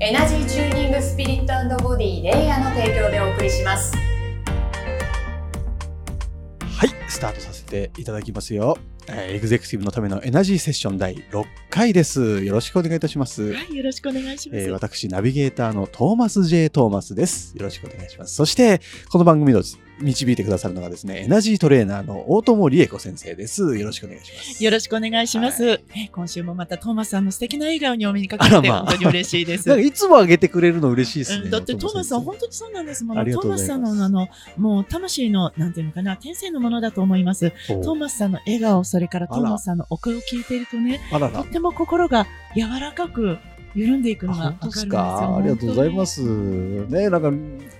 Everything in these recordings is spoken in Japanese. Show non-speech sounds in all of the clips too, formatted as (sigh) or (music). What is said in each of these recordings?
エナジーチューニングスピリットボディレイヤーの提供でお送りしますはい、スタートさせていただきますよ。えーエグゼクティブのためのエナジーセッション第6回です。よろしくお願いいたします。はい、よろしくお願いします。えー私、ナビゲーターのトーマス J. トーマスです。よろしくお願いします。そして、この番組の導いてくださるのがですね、エナジートレーナーの大友理恵子先生です。よろしくお願いします。よろしくお願いします、はえ今週もまたトーマスさんの素敵な笑顔にお目にかかってまあ本当に嬉しいです。なんかいつも上げてくれるの嬉しいですね。うんだってトーマスさん本当にそうなんですもの。ありがトーマスさんのあのもう魂のなんていうのかな天性のものだと思います。トーマスさんの笑顔それからトーマスさんのお声を聞いているとね、とっ。ても心が柔らかく緩んでいくあのがわかるんですよ。かありがとうございます。ね、なんか、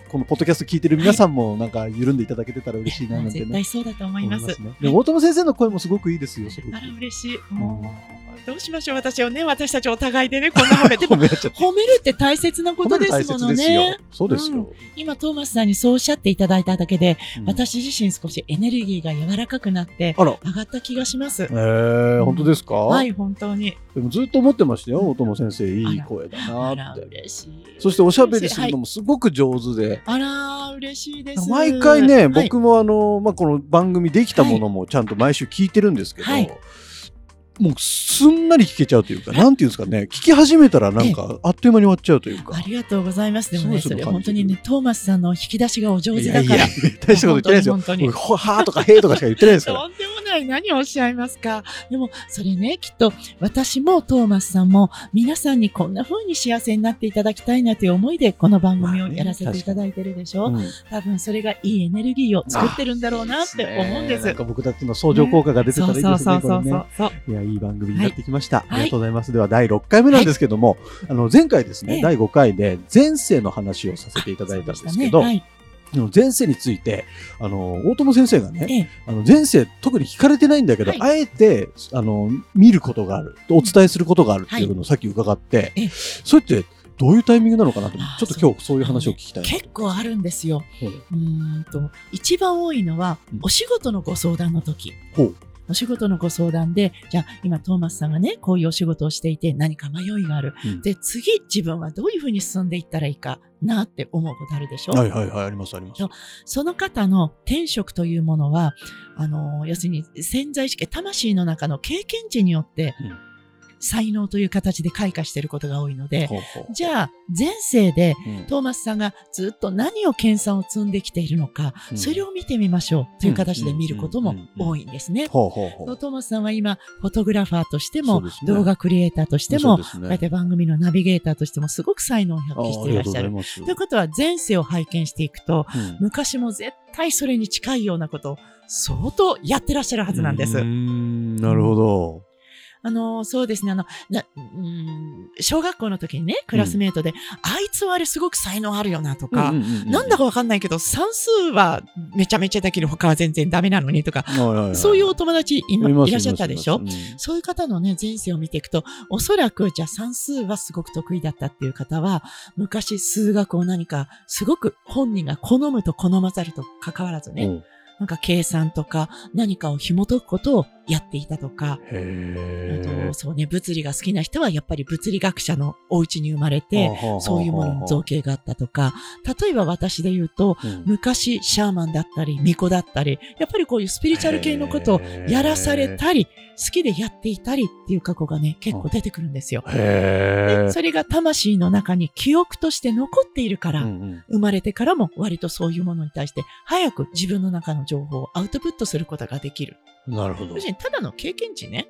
このポッドキャスト聞いてる皆さんも、なんか、緩んでいただけてたら嬉しいな、なんてね絶対。そうだと思います。ね。でも大友先生の声もすごくいいですよ、すごくあ。ら嬉しい。うんもうどうしましょう私をね私たちお互いでねこんな褒めて (laughs) も褒めるって大切なことですものね。そうですよ。今、トーマスさんにそうおっしゃっていただいただけで、うん私自身少しエネルギーが柔らかくなって、上がった気がしますえ。ー、本当ですか？はい、本当に。でもずっと思ってましたよ、大友先生、いい声だなって。嬉しい。そしておしゃべりするのもすごく上手で、あら、嬉しいです。毎回ね、はい僕もあの、まあ、この番組できたものもちゃんと毎週聞いてるんですけど、はいもうすんなり聞けちゃうというか、なんていうんですかね、聞き始めたらなんかあっという間に終わっちゃうというか。ありがとうございます。でもね、それ本当にね、トーマスさんの引き出しがお上手いやいやだから。、大したこと言ってないですよ。(laughs) 本当に本僕はーとかへーとかしか言ってないですから。(laughs) とんでもない。何をおっしゃいますか？でも、それね、きっと、私もトーマスさんも、皆さんにこんな風に幸せになっていただきたいなという思いで、この番組をやらせていただいてるでしょ？うん多分、それがいいエネルギーを作ってるんだろうなって思うんです。なんか僕たちの相乗効果が出てたらいいですね、そうそうそうこれね。そう。いや、いい番組になってきました。いありがとうございます。では、第6回目なんですけども、あの、前回ですね、ええ第5回で前世の話をさせていただいたんですけど、前世について、あの、大友先生がね、ええあの前世特に聞かれてないんだけど、はいあえて、あの、見ることがある、お伝えすることがあるっていうのをさっき伺って、ええそれってどういうタイミングなのかなとちょっと今日そういう話を聞きたいな。結構あるんですよ。うんと、一番多いのはうん、お仕事のご相談の時。ほう。お仕事のご相談で、じゃあ今トーマスさんがね、こういうお仕事をしていて何か迷いがある。うんで、次自分はどういうふうに進んでいったらいいかなって思うことあるでしょ、はいはいはい、ありますあります。その方の天職というものは、あの、要するに潜在意識、魂の中の経験値によってうん、才能という形で開花していることが多いので、ほうほう。じゃあ前世でうん。トーマスさんがずっと何を研鑽を積んできているのか、うん。それを見てみましょうという形で見ることも多いんですね。トーマスさんは今、フォトグラファーとしても、ね。動画クリエイターとしても、ね。こうやって番組のナビゲーターとしてもすごく才能を発揮していらっしゃる。とということは前世を拝見していくと、うん。昔も絶対それに近いようなことを相当やってらっしゃるはずなんです。なるほど。あの、そうですね、あの、なうん小学校の時にね、クラスメートで、あいつはあれすごく才能あるよなとか、なんだかわかんないけど、算数はめちゃめちゃできる、他は全然ダメなのにとか、そういうお友達今いいらっしゃったでしょ？いますいます。そういう方のね、前世を見ていくと、おそらく、じゃあ算数はすごく得意だったっていう方は、昔数学を何か、すごく本人が好むと好まざると関わらずね、うん。なんか計算とか何かを紐解くことをやっていたとか、へあーとそうね、物理が好きな人はやっぱり物理学者のお家に生まれて、そういうものに造形があったとか、例えば私で言うと、うん。昔シャーマンだったり、巫女だったり、やっぱりこういうスピリチュアル系のことをやらされたり、好きでやっていたりっていう過去がね、結構出てくるんですよ。へでそれが魂の中に記憶として残っているから、ー生まれてからも割とそういうものに対して早く自分の中の情報をアウトプットすることができる。なるほどただの経験値ね。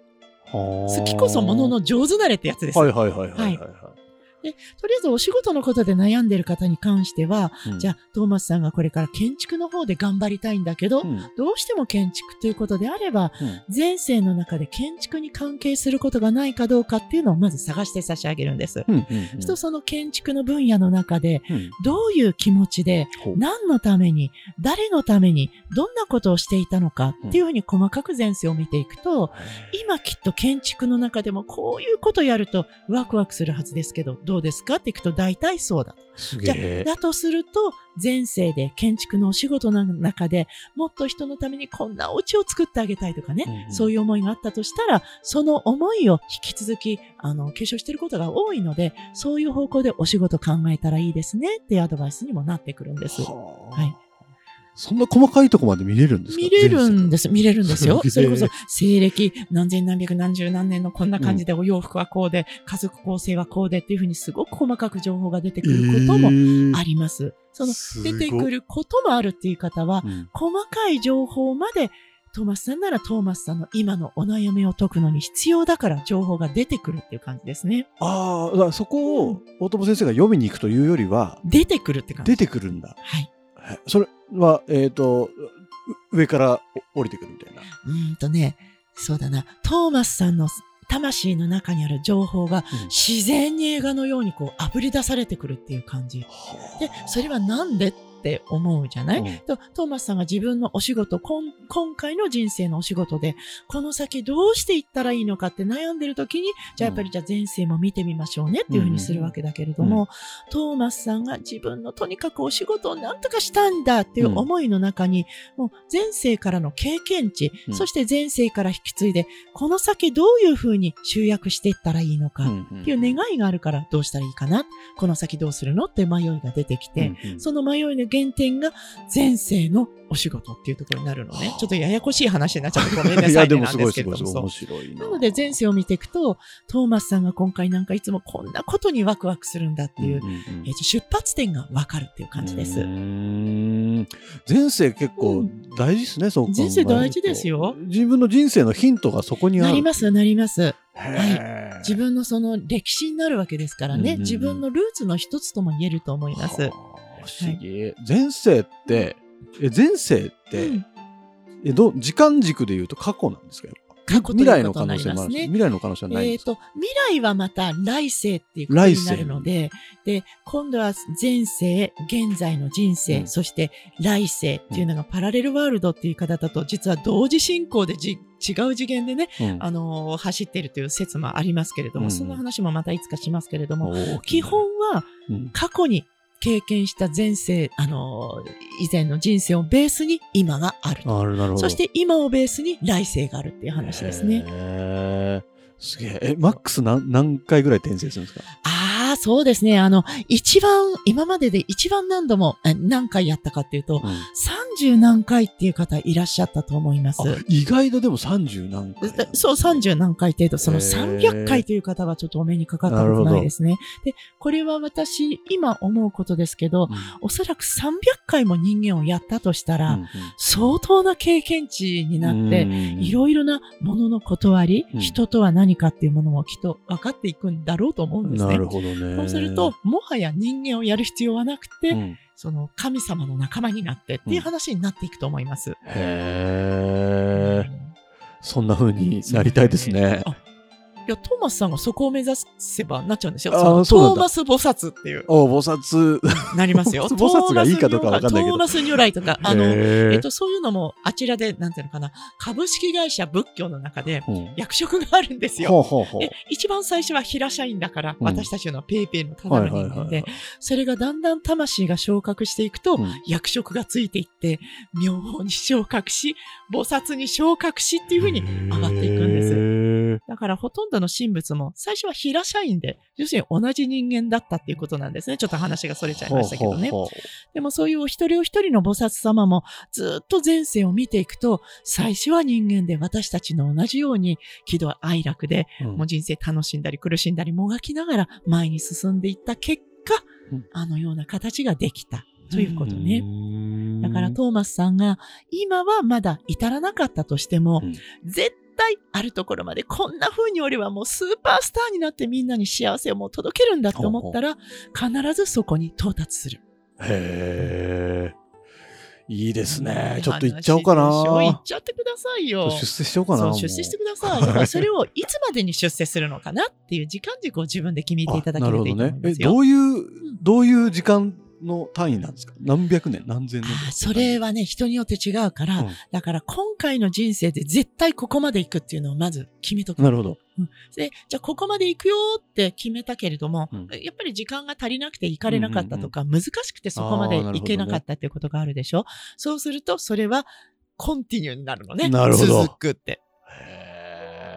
好好きこそものの上手なれってやつです。はいはいはいはいはいはい。で、とりあえずお仕事のことで悩んでる方に関しては、うん。じゃあ、トーマスさんがこれから建築の方で頑張りたいんだけど、うん。どうしても建築ということであれば、うん。前世の中で建築に関係することがないかどうかっていうのをまず探して差し上げるんです。うんうんとその建築の分野の中で、うん。どういう気持ちで、何のために、誰のために、どんなことをしていたのかっていうふうに細かく前世を見ていくと、今きっと建築の中でもこういうことやるとワクワクするはずですけど、どうですか？っていくと大体そうだ。じゃ。だとすると、前世で建築のお仕事の中でもっと人のためにこんなお家を作ってあげたいとかね、うんうんそういう思いがあったとしたら、その思いを引き続き、あの、継承していることが多いので、そういう方向でお仕事考えたらいいですねっていうアドバイスにもなってくるんです。はあはいそんな細かいとこまで見れるんですか？見れるんでです。見れるんですよ。(laughs) それこそ、西暦何千何百何十何年のこんな感じで、お洋服はこうで、家族構成はこうでっていうふうにすごく細かく情報が出てくることもあります。その、出てくることもあるっていう方は、うん細かい情報まで、トーマスさんならトーマスさんの今のお悩みを解くのに必要だから情報が出てくるっていう感じですね。ああ、そこを大友先生が読みに行くというよりは、出てくるって感じ。出てくるんだ。はい。はいそれは、えっ、と、う上から降りてくるみたいな。うーんとね、そうだな、トーマスさんの魂の中にある情報がうん自然に映画のようにこう溢れ出されてくるっていう感じ。で、それはなんでって思うじゃない、うん。とトーマスさんが自分のお仕事、こん今回の人生のお仕事で、この先どうしていったらいいのかって悩んでる時に、じゃあやっぱりじゃあ前世も見てみましょうねっていうふうにするわけだけれども、うん。トーマスさんが自分のとにかくお仕事をなんとかしたんだっていう思いの中に、もう前世からの経験値、うん。そして前世から引き継いで、この先どういうふうに集約していったらいいのかっていう願いがあるからどうしたらいいかな、この先どうするの？って迷いが出てきて、その迷いの原点が前世のお仕事っていうところになるのね。ちょっとややこしい話になっちゃってごめんなさい (laughs) いや、ねでもなんですけすごいすごいれどす面白いな。なので前世を見ていくと、トーマスさんが今回なんかいつもこんなことにワクワクするんだっていう、んんん。えーと出発点がわかるっていう感じです。前世結構大事ですね、そう考えると。前世大事ですよ。自分の人生のヒントがそこにある。なります、なります。へー。自分のその歴史になるわけですからね、うんうんうん。自分のルーツの一つとも言えると思います。思議。前世って、え前世って、うん。えど時間軸で言うと過去なんですか？未来の可能性もあるし。未来の可能性はないんえっ、と、未来はまた来世っていうことになるので、で、今度は前世、現在の人生、うん。そして来世っていうのがパラレルワールドっていう言い方だと、実は同時進行でじ違う次元でね、うん。あのー走っているという説もありますけれども、うん。その話もまたいつかしますけれども、基本はうん。過去に経験した前世、あのー以前の人生をベースに今があると。あるなるほど。そして今をベースに来世があるっていう話ですね。すげえ。え、マックス何何回ぐらい転生するんですか？ああ、そうですね。あの、一番、今までで一番何度も、え何回やったかっていうと、30何回っていう方いらっしゃったと思います。あ意外とでも30何回。そう、30何回程度、そのへー300回という方はちょっとお目にかかったことないですね。で、これは私、今思うことですけど、おそらく300回も人間をやったとしたら、相当な経験値になって、いろいろなものの断り、うん人とは何かっていうものもきっと分かっていくんだろうと思うんですね。なるほどね。そうすると、もはや人間をやる必要はなくて、うんその神様の仲間になってっていう話になっていくと思います。へえ。そんな風になりたいですね。あいや、トーマスさんがそこを目指せばなっちゃうんですよ。あーそトーマス菩薩っていう、お菩薩。(laughs) なりますよ。(laughs) 菩薩がいいかどうかわかんないけど。トーマス如来とか、あの、えっと、そういうのも、あちらで、なんていうのかな、株式会社仏教の中で、うん。役職があるんですよ。で一番最初は平社員だから、うん。私たちのペイペイのただの人間で、それがだんだん魂が昇格していくと、うん。役職がついていって、妙法に昇格し、菩薩に昇格しっていう風に上がっていくんです。へだからほとんどの神仏も最初は平社員で、要するに同じ人間だったっていうことなんですね。ちょっと話がそれちゃいましたけどね。ほうほうほでもそういうお一人お一人の菩薩様もずっと前世を見ていくと、最初は人間で私たちの同じように喜怒哀楽で、ううん。もう人生楽しんだり苦しんだりもがきながら前に進んでいった結果、うん。あのような形ができた。ということね。ねだからトーマスさんが今はまだ至らなかったとしても、うん。絶対あるところまでこんな風に俺はもうスーパースターになってみんなに幸せをもう届けるんだって思ったら、必ずそこに到達する。へえ。いいですね。ちょっと行っちゃおうかな。行っちゃってくださいよ。出世しようかな。出世してください。だからそれをいつまでに出世するのかなっていう時間軸を自分で決めていただけるといいと思うんですよ。なるほどね。え、どういう、どういう時間の単位なんですか？何百年？何千年それはね、人によって違うから、うん、だから今回の人生で絶対ここまで行くっていうのをまず決めとく。なるほど。うん、で、じゃあここまで行くよって決めたけれども、うん、やっぱり時間が足りなくて行かれなかったとか、難しくてそこまで行けなかったっていうことがあるでしょ、ね、そうすると、それはコンティニューになるのね。なるほど。続くって。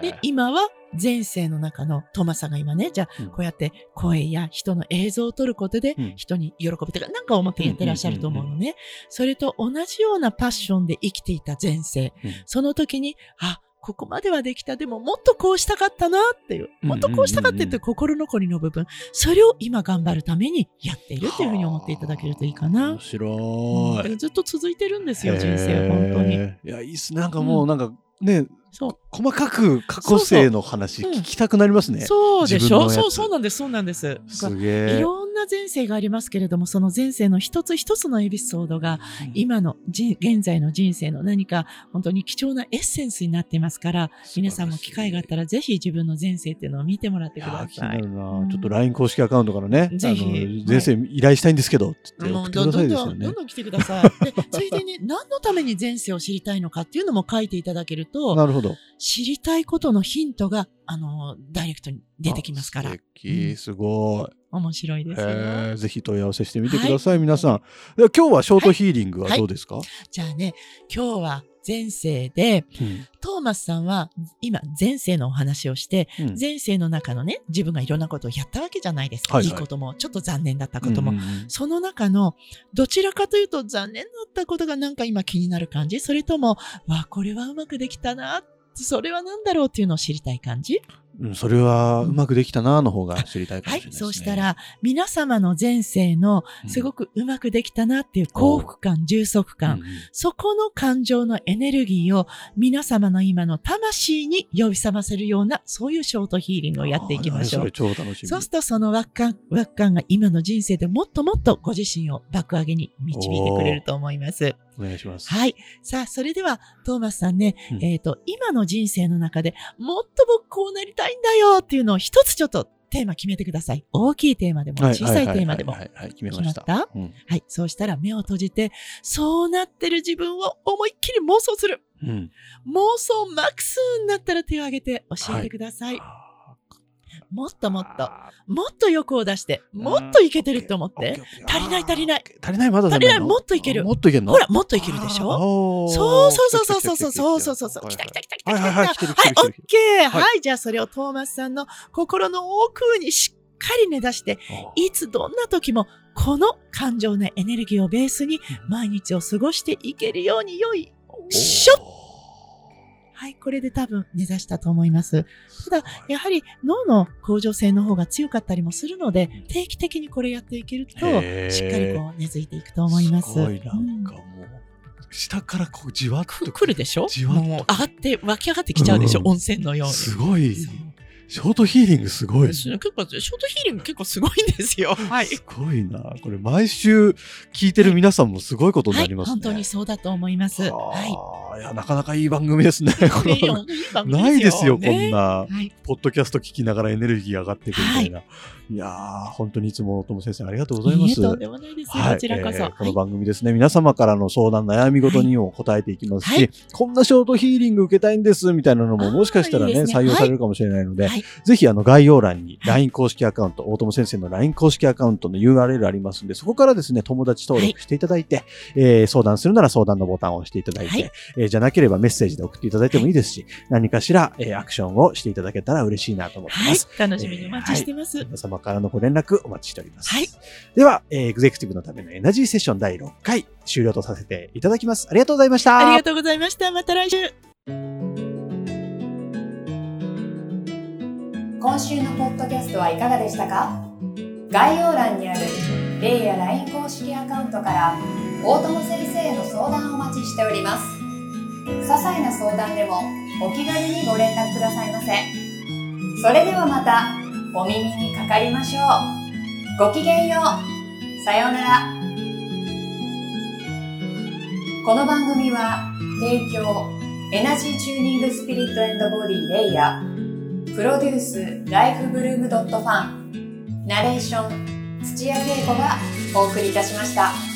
で、今は前世の中のトマさんが今ね、じゃあ、こうやって声や人の映像を撮ることで、人に喜びとか、なんか思ってやってらっしゃると思うのね。それと同じようなパッションで生きていた前世。その時に、あ、ここまではできた。でももっとこうしたかったなっていう。もっとこうしたかったって心残りの部分。それを今頑張るためにやっているっていうふうに思っていただけるといいかな。面白い、ずっと続いてるんですよ、人生、本当に。いや、いいっすね。なんかもう、なんか、ね、そう細かく過去生の話聞きたくなりますね。そうでしょ？そうそうなんですそうなんです。すげえ。いろんな前世がありますけれどもその前世の一つ一つのエピソードが、今の現在の人生の何か本当に貴重なエッセンスになってますから皆さんも機会があったらぜひ自分の前世っていうのを見てもらってください。いなるな、うん、ちょっと LINE 公式アカウントからねぜひ。前世依頼したいんですけど、はい、って送ってくださいですよね。どんどん来てください。でついでに何のために前世を知りたいのかっていうのも書いていただけると (laughs) なるほど知りたいことのヒントが、あの、ダイレクトに出てきますから。素敵、すごい。面白いですよ。ぜひ問い合わせしてみてください、はい、皆さん。今日はショートヒーリングはどうですか、はいはい、じゃあね、今日は前世で、うん、トーマスさんは今前世のお話をして、うん、前世の中のね、自分がいろんなことをやったわけじゃないですか。はいはい、いいことも、ちょっと残念だったことも、うんうん、その中のどちらかというと残念だったことがなんか今気になる感じ？それとも、わ、これはうまくできたなそれは何だろうっていうのを知りたい感じ。うん、それはうまくできたなの方が知りたいかもしれないですね、はい、そうしたら、皆様の前世のすごくうまくできたなっていう幸福感、充足感、うん、そこの感情のエネルギーを皆様の今の魂に呼び覚ませるような、そういうショートヒーリングをやっていきましょう。そ超楽しみ。そうするとその輪っか、輪っかが今の人生でもっともっとご自身を爆上げに導いてくれると思います。お願いします。はい。さあ、それでは、トーマスさんね、うん、えっ、ー、と、今の人生の中でもっと僕こうなりたいんだよっていうのを一つちょっとテーマ決めてください。大きいテーマでも、小さいテーマでも。はい、決めました。た、うん、はい。そうしたら目を閉じて、そうなってる自分を思いっきり妄想する。うん、妄想マックスになったら手を挙げて教えてください。はいもっともっと、もっと欲を出して、もっといけてるって思って。足りない足りない。足りないまだ足りない、もっといける。もっといけるの？ほら、もっといけるでしょ？そうそうそうそうそうそうそうそうそう。来た来た来た来た来た。はい、オッケー。はい、じゃあそれをトーマスさんの心の奥にしっかり根出して、いつどんな時もこの感情のエネルギーをベースに毎日を過ごしていけるようによいしょはい、これで多分根ざしたと思います。ただ、やはり脳の向上性の方が強かったりもするので、定期的にこれやっていけると、しっかりこう根付いていくと思います。すごいなんかもう、下からこうじわっとくるでしょ？じわっと。上がって、湧き上がってきちゃうでしょ、うん、温泉のように。すごい。ショートヒーリングすごい。結構、ショートヒーリング結構すごいんですよ。(laughs) はい。すごいな。これ毎週聞いてる皆さんもすごいことになりますね。はい、本当にそうだと思います。はい。いや、なかなかいい番組ですね。ないですよ、こんな、はい。ポッドキャスト聞きながらエネルギー上がっていくみたいな。はい。いやー、本当にいつも友先生ありがとうございます。とんでもないですよ、はい、こちらこそ、えー、この番組ですね、皆様からの相談、悩み事にも答えていきますし、はい、こんなショートヒーリング受けたいんですみたいなのももしかしたらね、いいね。採用されるかもしれないので、はい、ぜひあの概要欄に LINE 公式アカウント、大友先生の LINE 公式アカウントの URL ありますんで、そこからですね、友達登録していただいて、えー、相談するなら相談のボタンを押していただいて、えー、じゃなければメッセージで送っていただいてもいいですし、何かしら、えー、アクションをしていただけたら嬉しいなと思ってます。楽しみにお待ちしてます。皆様からのご連絡お待ちしております。はい。では、えー、エグゼクティブのためのエナジーセッション第6回終了とさせていただきます。ありがとうございました。ありがとうございました。また来週。今週のポッドキャストはいかがでしたか？概要欄にあるレイや LINE 公式アカウントから大友先生への相談をお待ちしております。些細な相談でもお気軽にご連絡くださいませ。それではまたお耳にかかりましょう。ごきげんよう。さようなら。この番組は提供エナジーチューニングスピリットボディレイヤープロデュースライフブルームドットファンナレーション土屋恵子がお送りいたしました。